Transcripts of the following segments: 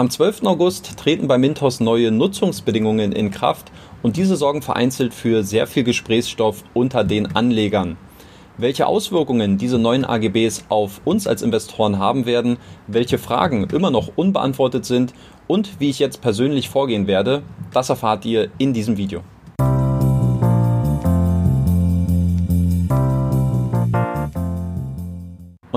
Am 12. August treten bei Mintos neue Nutzungsbedingungen in Kraft und diese sorgen vereinzelt für sehr viel Gesprächsstoff unter den Anlegern. Welche Auswirkungen diese neuen AGBs auf uns als Investoren haben werden, welche Fragen immer noch unbeantwortet sind und wie ich jetzt persönlich vorgehen werde, das erfahrt ihr in diesem Video.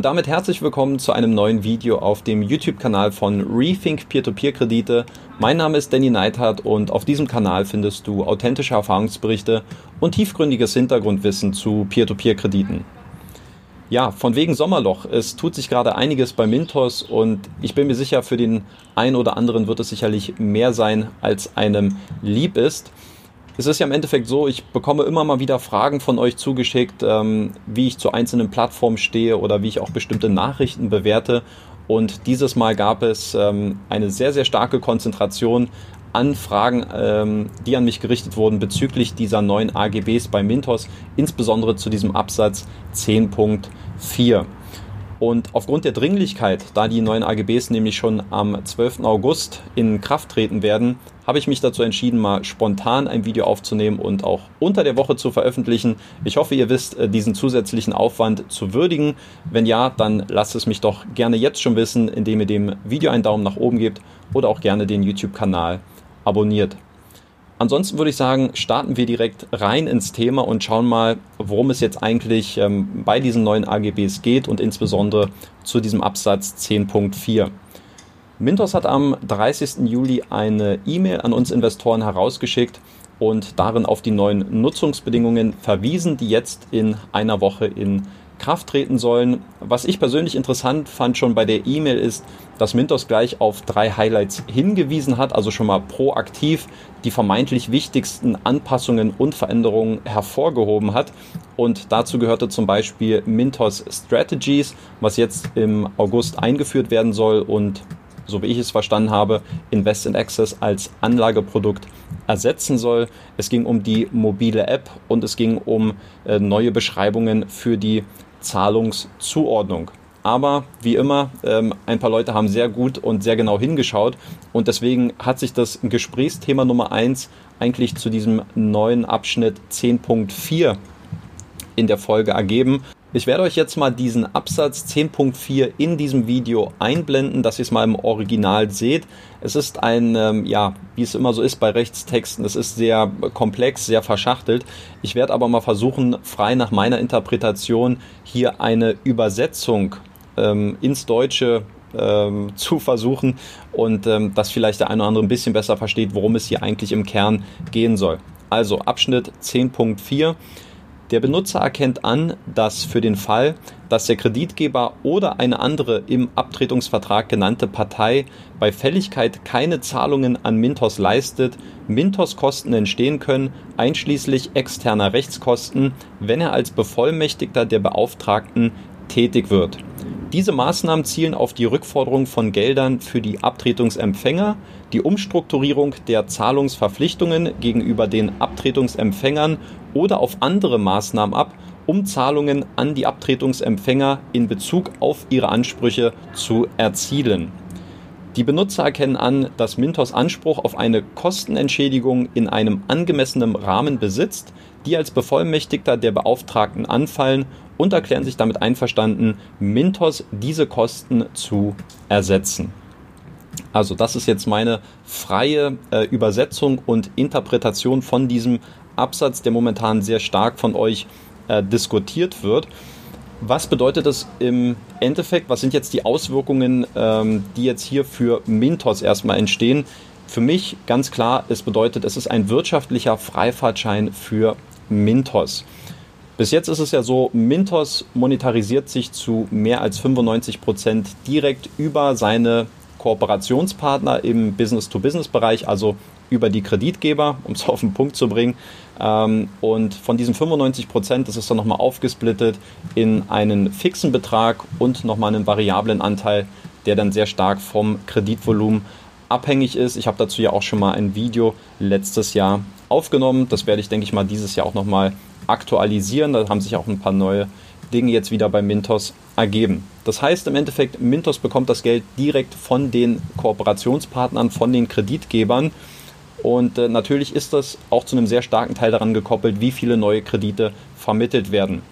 Und damit herzlich willkommen zu einem neuen Video auf dem YouTube-Kanal von Rethink Peer-to-Peer-Kredite. Mein Name ist Danny Neithardt und auf diesem Kanal findest du authentische Erfahrungsberichte und tiefgründiges Hintergrundwissen zu Peer-to-Peer-Krediten. Ja, von wegen Sommerloch. Es tut sich gerade einiges bei Mintos und ich bin mir sicher, für den einen oder anderen wird es sicherlich mehr sein, als einem lieb ist es ist ja im Endeffekt so, ich bekomme immer mal wieder Fragen von euch zugeschickt, ähm, wie ich zu einzelnen Plattformen stehe oder wie ich auch bestimmte Nachrichten bewerte. Und dieses Mal gab es ähm, eine sehr, sehr starke Konzentration an Fragen, ähm, die an mich gerichtet wurden bezüglich dieser neuen AGBs bei Mintos, insbesondere zu diesem Absatz 10.4. Und aufgrund der Dringlichkeit, da die neuen AGBs nämlich schon am 12. August in Kraft treten werden, habe ich mich dazu entschieden, mal spontan ein Video aufzunehmen und auch unter der Woche zu veröffentlichen. Ich hoffe, ihr wisst äh, diesen zusätzlichen Aufwand zu würdigen. Wenn ja, dann lasst es mich doch gerne jetzt schon wissen, indem ihr dem Video einen Daumen nach oben gebt oder auch gerne den YouTube-Kanal abonniert. Ansonsten würde ich sagen, starten wir direkt rein ins Thema und schauen mal, worum es jetzt eigentlich ähm, bei diesen neuen AGBs geht und insbesondere zu diesem Absatz 10.4. Mintos hat am 30. Juli eine E-Mail an uns Investoren herausgeschickt und darin auf die neuen Nutzungsbedingungen verwiesen, die jetzt in einer Woche in Kraft treten sollen. Was ich persönlich interessant fand schon bei der E-Mail ist, dass Mintos gleich auf drei Highlights hingewiesen hat, also schon mal proaktiv die vermeintlich wichtigsten Anpassungen und Veränderungen hervorgehoben hat. Und dazu gehörte zum Beispiel Mintos Strategies, was jetzt im August eingeführt werden soll und so wie ich es verstanden habe, Invest in Access als Anlageprodukt ersetzen soll. Es ging um die mobile App und es ging um äh, neue Beschreibungen für die Zahlungszuordnung. Aber wie immer, ähm, ein paar Leute haben sehr gut und sehr genau hingeschaut und deswegen hat sich das Gesprächsthema Nummer 1 eigentlich zu diesem neuen Abschnitt 10.4 in der Folge ergeben. Ich werde euch jetzt mal diesen Absatz 10.4 in diesem Video einblenden, dass ihr es mal im Original seht. Es ist ein, ähm, ja, wie es immer so ist bei Rechtstexten, es ist sehr komplex, sehr verschachtelt. Ich werde aber mal versuchen, frei nach meiner Interpretation hier eine Übersetzung ähm, ins Deutsche ähm, zu versuchen und ähm, dass vielleicht der eine oder andere ein bisschen besser versteht, worum es hier eigentlich im Kern gehen soll. Also Abschnitt 10.4 der Benutzer erkennt an, dass für den Fall, dass der Kreditgeber oder eine andere im Abtretungsvertrag genannte Partei bei Fälligkeit keine Zahlungen an Mintos leistet, Mintos Kosten entstehen können, einschließlich externer Rechtskosten, wenn er als Bevollmächtigter der Beauftragten tätig wird. Diese Maßnahmen zielen auf die Rückforderung von Geldern für die Abtretungsempfänger, die Umstrukturierung der Zahlungsverpflichtungen gegenüber den Abtretungsempfängern oder auf andere Maßnahmen ab, um Zahlungen an die Abtretungsempfänger in Bezug auf ihre Ansprüche zu erzielen. Die Benutzer erkennen an, dass Mintos Anspruch auf eine Kostenentschädigung in einem angemessenen Rahmen besitzt, die als Bevollmächtigter der Beauftragten anfallen und erklären sich damit einverstanden, Mintos diese Kosten zu ersetzen. Also das ist jetzt meine freie äh, Übersetzung und Interpretation von diesem Absatz, der momentan sehr stark von euch äh, diskutiert wird. Was bedeutet das im Endeffekt? Was sind jetzt die Auswirkungen, ähm, die jetzt hier für Mintos erstmal entstehen? Für mich ganz klar, es bedeutet, es ist ein wirtschaftlicher Freifahrtschein für Mintos. Bis jetzt ist es ja so, Mintos monetarisiert sich zu mehr als 95 Prozent direkt über seine Kooperationspartner im Business-to-Business-Bereich, also über die Kreditgeber, um es auf den Punkt zu bringen. Ähm, und von diesen 95 Prozent, das ist dann nochmal aufgesplittet in einen fixen Betrag und nochmal einen variablen Anteil, der dann sehr stark vom Kreditvolumen abhängig ist. Ich habe dazu ja auch schon mal ein Video letztes Jahr aufgenommen. Das werde ich, denke ich mal, dieses Jahr auch nochmal aktualisieren. Da haben sich auch ein paar neue Dinge jetzt wieder bei Mintos ergeben. Das heißt im Endeffekt, Mintos bekommt das Geld direkt von den Kooperationspartnern, von den Kreditgebern. Und äh, natürlich ist das auch zu einem sehr starken Teil daran gekoppelt, wie viele neue Kredite vermittelt werden.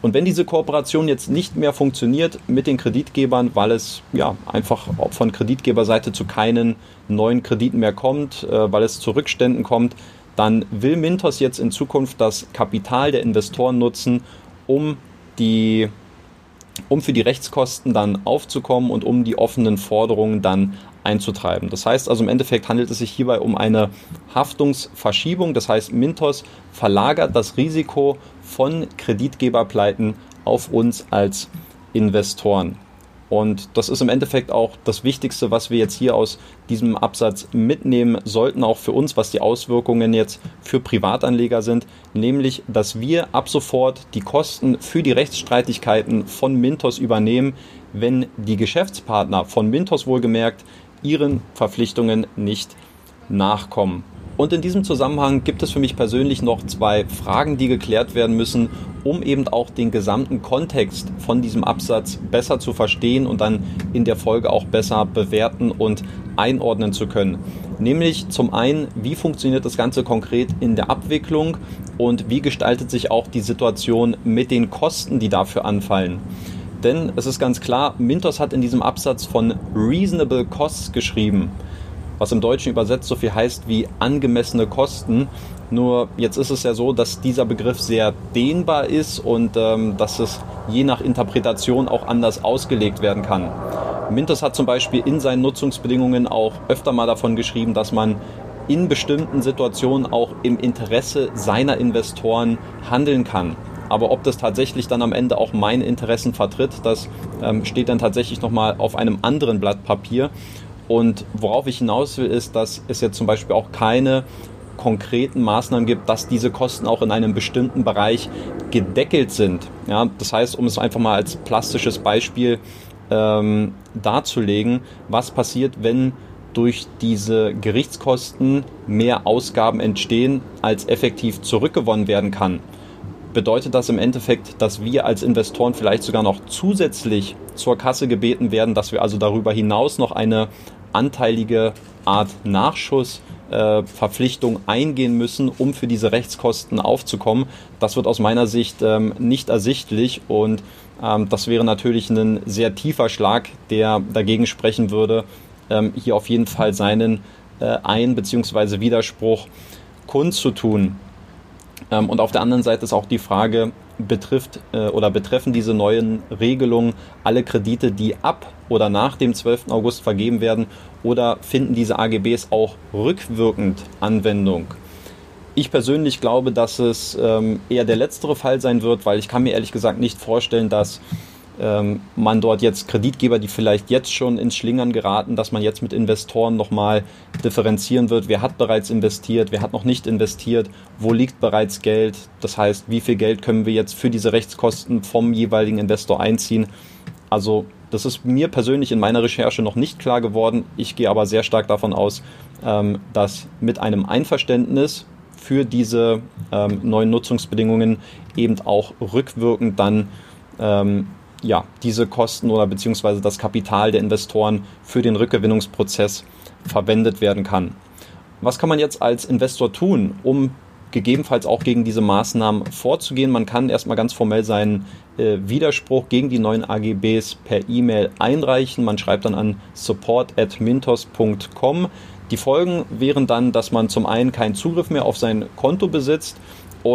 Und wenn diese Kooperation jetzt nicht mehr funktioniert mit den Kreditgebern, weil es ja einfach von Kreditgeberseite zu keinen neuen Krediten mehr kommt, äh, weil es zu Rückständen kommt, dann will Mintos jetzt in Zukunft das Kapital der Investoren nutzen, um die um für die Rechtskosten dann aufzukommen und um die offenen Forderungen dann einzutreiben. Das heißt also im Endeffekt handelt es sich hierbei um eine Haftungsverschiebung. Das heißt, Mintos verlagert das Risiko von Kreditgeberpleiten auf uns als Investoren. Und das ist im Endeffekt auch das Wichtigste, was wir jetzt hier aus diesem Absatz mitnehmen sollten, auch für uns, was die Auswirkungen jetzt für Privatanleger sind, nämlich, dass wir ab sofort die Kosten für die Rechtsstreitigkeiten von Mintos übernehmen, wenn die Geschäftspartner von Mintos wohlgemerkt ihren Verpflichtungen nicht nachkommen. Und in diesem Zusammenhang gibt es für mich persönlich noch zwei Fragen, die geklärt werden müssen, um eben auch den gesamten Kontext von diesem Absatz besser zu verstehen und dann in der Folge auch besser bewerten und einordnen zu können. Nämlich zum einen, wie funktioniert das Ganze konkret in der Abwicklung und wie gestaltet sich auch die Situation mit den Kosten, die dafür anfallen. Denn es ist ganz klar, Mintos hat in diesem Absatz von Reasonable Costs geschrieben was im Deutschen übersetzt so viel heißt wie angemessene Kosten. Nur jetzt ist es ja so, dass dieser Begriff sehr dehnbar ist und ähm, dass es je nach Interpretation auch anders ausgelegt werden kann. Mintos hat zum Beispiel in seinen Nutzungsbedingungen auch öfter mal davon geschrieben, dass man in bestimmten Situationen auch im Interesse seiner Investoren handeln kann. Aber ob das tatsächlich dann am Ende auch meine Interessen vertritt, das ähm, steht dann tatsächlich nochmal auf einem anderen Blatt Papier. Und worauf ich hinaus will, ist, dass es jetzt zum Beispiel auch keine konkreten Maßnahmen gibt, dass diese Kosten auch in einem bestimmten Bereich gedeckelt sind. Ja, das heißt, um es einfach mal als plastisches Beispiel ähm, darzulegen, was passiert, wenn durch diese Gerichtskosten mehr Ausgaben entstehen, als effektiv zurückgewonnen werden kann. Bedeutet das im Endeffekt, dass wir als Investoren vielleicht sogar noch zusätzlich zur Kasse gebeten werden, dass wir also darüber hinaus noch eine anteilige Art Nachschussverpflichtung äh, eingehen müssen, um für diese Rechtskosten aufzukommen. Das wird aus meiner Sicht ähm, nicht ersichtlich und ähm, das wäre natürlich ein sehr tiefer Schlag, der dagegen sprechen würde, ähm, hier auf jeden Fall seinen äh, Ein- bzw. Widerspruch kundzutun. Ähm, und auf der anderen Seite ist auch die Frage, betrifft äh, oder betreffen diese neuen Regelungen alle Kredite, die ab oder nach dem 12. August vergeben werden oder finden diese AGBs auch rückwirkend Anwendung? Ich persönlich glaube, dass es ähm, eher der letztere Fall sein wird, weil ich kann mir ehrlich gesagt nicht vorstellen, dass ähm, man dort jetzt Kreditgeber, die vielleicht jetzt schon ins Schlingern geraten, dass man jetzt mit Investoren nochmal differenzieren wird, wer hat bereits investiert, wer hat noch nicht investiert, wo liegt bereits Geld, das heißt, wie viel Geld können wir jetzt für diese Rechtskosten vom jeweiligen Investor einziehen. Also das ist mir persönlich in meiner Recherche noch nicht klar geworden. Ich gehe aber sehr stark davon aus, ähm, dass mit einem Einverständnis für diese ähm, neuen Nutzungsbedingungen eben auch rückwirkend dann ja, diese Kosten oder beziehungsweise das Kapital der Investoren für den Rückgewinnungsprozess verwendet werden kann. Was kann man jetzt als Investor tun, um gegebenenfalls auch gegen diese Maßnahmen vorzugehen? Man kann erstmal ganz formell seinen äh, Widerspruch gegen die neuen AGBs per E-Mail einreichen. Man schreibt dann an support@mintos.com. Die Folgen wären dann, dass man zum einen keinen Zugriff mehr auf sein Konto besitzt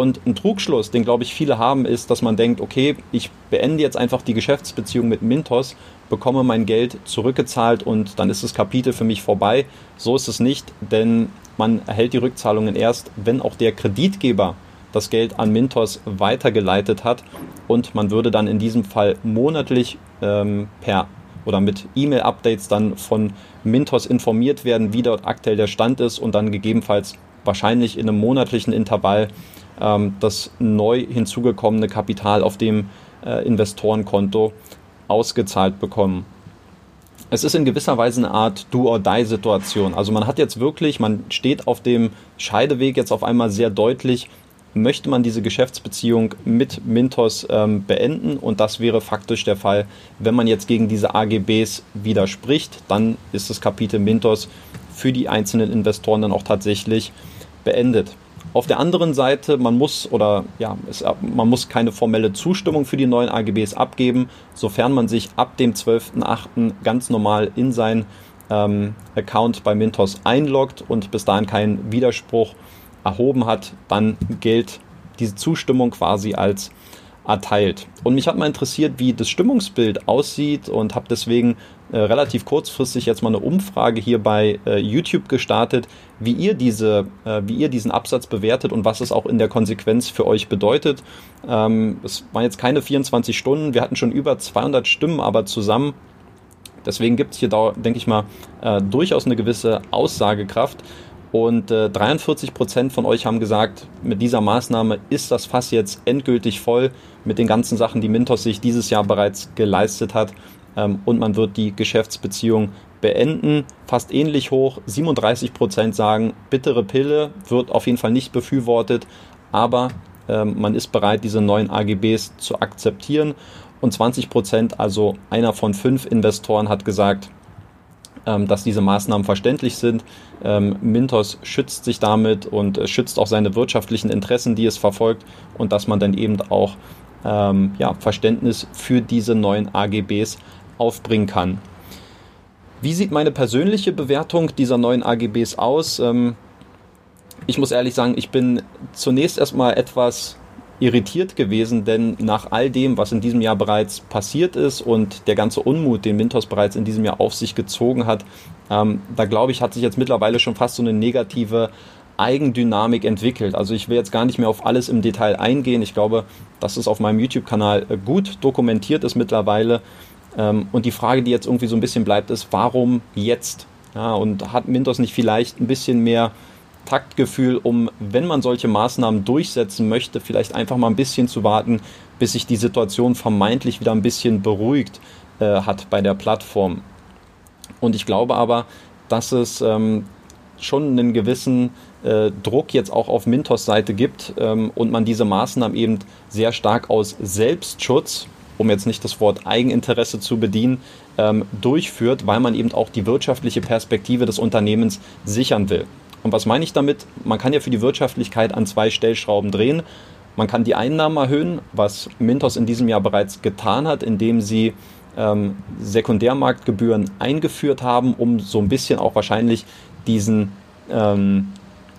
und ein Trugschluss, den glaube ich viele haben, ist, dass man denkt, okay, ich beende jetzt einfach die Geschäftsbeziehung mit Mintos, bekomme mein Geld zurückgezahlt und dann ist das Kapitel für mich vorbei. So ist es nicht, denn man erhält die Rückzahlungen erst, wenn auch der Kreditgeber das Geld an Mintos weitergeleitet hat und man würde dann in diesem Fall monatlich ähm, per oder mit E-Mail-Updates dann von Mintos informiert werden, wie dort aktuell der Stand ist und dann gegebenenfalls wahrscheinlich in einem monatlichen Intervall das neu hinzugekommene Kapital auf dem äh, Investorenkonto ausgezahlt bekommen. Es ist in gewisser Weise eine Art Do-or-Die-Situation. Also man hat jetzt wirklich, man steht auf dem Scheideweg jetzt auf einmal sehr deutlich möchte man diese Geschäftsbeziehung mit Mintos ähm, beenden und das wäre faktisch der Fall, wenn man jetzt gegen diese AGBs widerspricht, dann ist das Kapitel Mintos für die einzelnen Investoren dann auch tatsächlich beendet. Auf der anderen Seite, man muss oder ja, es, man muss keine formelle Zustimmung für die neuen AGBs abgeben, sofern man sich ab dem 12.08. ganz normal in sein ähm, Account bei Mintos einloggt und bis dahin keinen Widerspruch erhoben hat, dann gilt diese Zustimmung quasi als erteilt. Und mich hat mal interessiert, wie das Stimmungsbild aussieht und habe deswegen äh, relativ kurzfristig jetzt mal eine Umfrage hier bei äh, YouTube gestartet, wie ihr diese, äh, wie ihr diesen Absatz bewertet und was es auch in der Konsequenz für euch bedeutet. Ähm, es waren jetzt keine 24 Stunden, wir hatten schon über 200 Stimmen aber zusammen. Deswegen gibt es hier, denke ich mal, äh, durchaus eine gewisse Aussagekraft. Und äh, 43 Prozent von euch haben gesagt, mit dieser Maßnahme ist das Fass jetzt endgültig voll mit den ganzen Sachen, die Mintos sich dieses Jahr bereits geleistet hat. Ähm, und man wird die Geschäftsbeziehung beenden. Fast ähnlich hoch. 37 Prozent sagen, bittere Pille wird auf jeden Fall nicht befürwortet, aber ähm, man ist bereit, diese neuen AGBs zu akzeptieren. Und 20 Prozent, also einer von fünf Investoren, hat gesagt, dass diese Maßnahmen verständlich sind. Ähm, Mintos schützt sich damit und äh, schützt auch seine wirtschaftlichen Interessen, die es verfolgt und dass man dann eben auch ähm, ja, Verständnis für diese neuen AGBs aufbringen kann. Wie sieht meine persönliche Bewertung dieser neuen AGBs aus? Ähm, ich muss ehrlich sagen, ich bin zunächst erstmal etwas irritiert gewesen, denn nach all dem, was in diesem Jahr bereits passiert ist und der ganze Unmut, den Mintos bereits in diesem Jahr auf sich gezogen hat, ähm, da glaube ich, hat sich jetzt mittlerweile schon fast so eine negative Eigendynamik entwickelt. Also ich will jetzt gar nicht mehr auf alles im Detail eingehen. Ich glaube, dass es auf meinem YouTube-Kanal äh, gut dokumentiert ist mittlerweile. Ähm, und die Frage, die jetzt irgendwie so ein bisschen bleibt, ist, warum jetzt? Ja, und hat Mintos nicht vielleicht ein bisschen mehr Taktgefühl, um, wenn man solche Maßnahmen durchsetzen möchte, vielleicht einfach mal ein bisschen zu warten, bis sich die Situation vermeintlich wieder ein bisschen beruhigt äh, hat bei der Plattform. Und ich glaube aber, dass es ähm, schon einen gewissen äh, Druck jetzt auch auf Mintos Seite gibt ähm, und man diese Maßnahmen eben sehr stark aus Selbstschutz, um jetzt nicht das Wort Eigeninteresse zu bedienen, ähm, durchführt, weil man eben auch die wirtschaftliche Perspektive des Unternehmens sichern will. Und was meine ich damit? Man kann ja für die Wirtschaftlichkeit an zwei Stellschrauben drehen. Man kann die Einnahmen erhöhen, was Mintos in diesem Jahr bereits getan hat, indem sie ähm, Sekundärmarktgebühren eingeführt haben, um so ein bisschen auch wahrscheinlich diesen, ähm,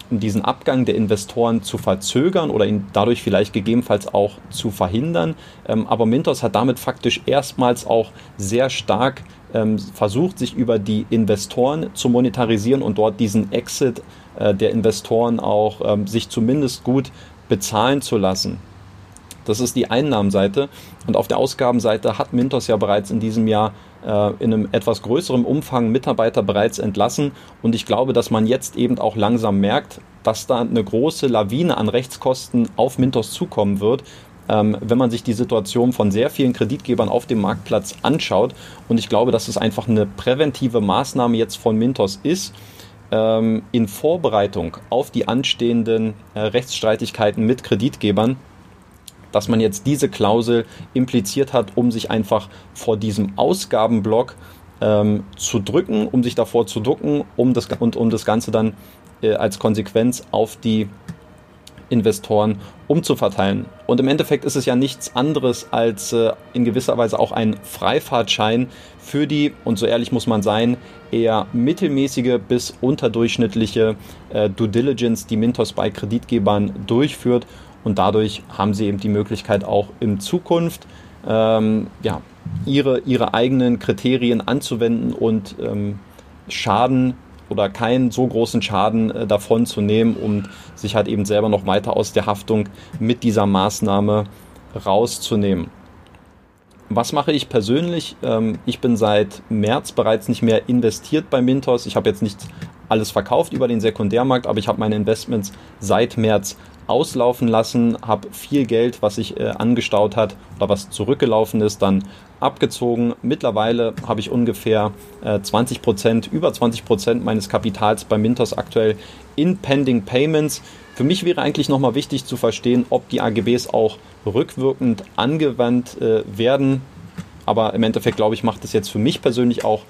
diesen Abgang der Investoren zu verzögern oder ihn dadurch vielleicht gegebenenfalls auch zu verhindern. Ähm, aber Mintos hat damit faktisch erstmals auch sehr stark ähm, versucht, sich über die Investoren zu monetarisieren und dort diesen Exit äh, der Investoren auch ähm, sich zumindest gut bezahlen zu lassen. Das ist die Einnahmenseite. Und auf der Ausgabenseite hat Mintos ja bereits in diesem Jahr äh, in einem etwas größeren Umfang Mitarbeiter bereits entlassen. Und ich glaube, dass man jetzt eben auch langsam merkt, dass da eine große Lawine an Rechtskosten auf Mintos zukommen wird, ähm, wenn man sich die Situation von sehr vielen Kreditgebern auf dem Marktplatz anschaut. Und ich glaube, dass es einfach eine präventive Maßnahme jetzt von Mintos ist, ähm, in Vorbereitung auf die anstehenden äh, Rechtsstreitigkeiten mit Kreditgebern, dass man jetzt diese Klausel impliziert hat, um sich einfach vor diesem Ausgabenblock ähm, zu drücken, um sich davor zu ducken, um das, und um das Ganze dann äh, als Konsequenz auf die Investoren umzuverteilen. Und im Endeffekt ist es ja nichts anderes als äh, in gewisser Weise auch ein Freifahrtschein für die, und so ehrlich muss man sein, eher mittelmäßige bis unterdurchschnittliche äh, Due Diligence, die Mintos bei Kreditgebern durchführt. Und dadurch haben sie eben die Möglichkeit auch in Zukunft ähm, ja, ihre, ihre eigenen Kriterien anzuwenden und ähm, Schaden oder keinen so großen Schaden äh, davon zu nehmen, um sich halt eben selber noch weiter aus der Haftung mit dieser Maßnahme rauszunehmen. Was mache ich persönlich? Ähm, ich bin seit März bereits nicht mehr investiert bei Mintos. Ich habe jetzt nicht alles verkauft über den Sekundärmarkt, aber ich habe meine Investments seit März auslaufen lassen, habe viel Geld, was sich äh, angestaut hat oder was zurückgelaufen ist, dann abgezogen. Mittlerweile habe ich ungefähr äh, 20 Prozent, über 20 Prozent meines Kapitals bei Mintos aktuell in Pending Payments. Für mich wäre eigentlich nochmal wichtig zu verstehen, ob die AGBs auch rückwirkend angewandt äh, werden. Aber im Endeffekt, glaube ich, macht es jetzt für mich persönlich auch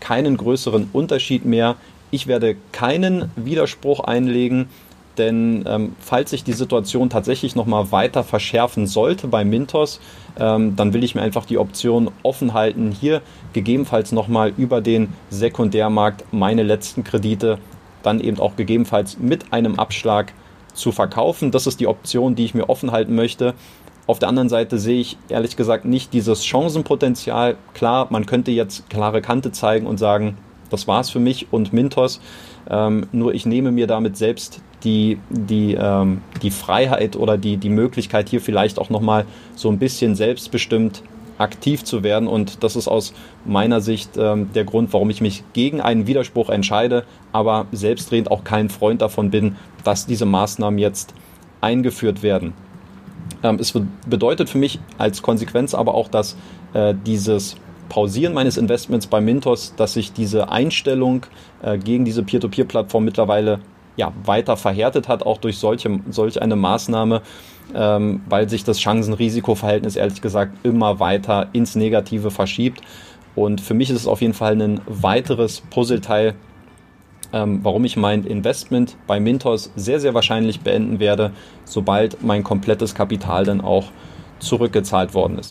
keinen größeren Unterschied mehr. Ich werde keinen Widerspruch einlegen denn ähm, falls sich die Situation tatsächlich nochmal weiter verschärfen sollte bei Mintos, ähm, dann will ich mir einfach die Option offen halten, hier gegebenenfalls nochmal über den Sekundärmarkt meine letzten Kredite dann eben auch gegebenenfalls mit einem Abschlag zu verkaufen. Das ist die Option, die ich mir offen halten möchte. Auf der anderen Seite sehe ich ehrlich gesagt nicht dieses Chancenpotenzial. Klar, man könnte jetzt klare Kante zeigen und sagen, das war's für mich und Mintos. Ähm, nur ich nehme mir damit selbst die, die, ähm, die Freiheit oder die, die Möglichkeit, hier vielleicht auch nochmal so ein bisschen selbstbestimmt aktiv zu werden. Und das ist aus meiner Sicht ähm, der Grund, warum ich mich gegen einen Widerspruch entscheide, aber selbstredend auch kein Freund davon bin, dass diese Maßnahmen jetzt eingeführt werden. Ähm, es bedeutet für mich als Konsequenz aber auch, dass äh, dieses Pausieren meines Investments bei Mintos, dass sich diese Einstellung äh, gegen diese Peer-to-Peer-Plattform mittlerweile ja, weiter verhärtet hat, auch durch solche, solch eine Maßnahme, ähm, weil sich das Chancen-Risiko-Verhältnis ehrlich gesagt immer weiter ins Negative verschiebt. Und für mich ist es auf jeden Fall ein weiteres Puzzleteil, ähm, warum ich mein Investment bei Mintos sehr, sehr wahrscheinlich beenden werde, sobald mein komplettes Kapital dann auch zurückgezahlt worden ist.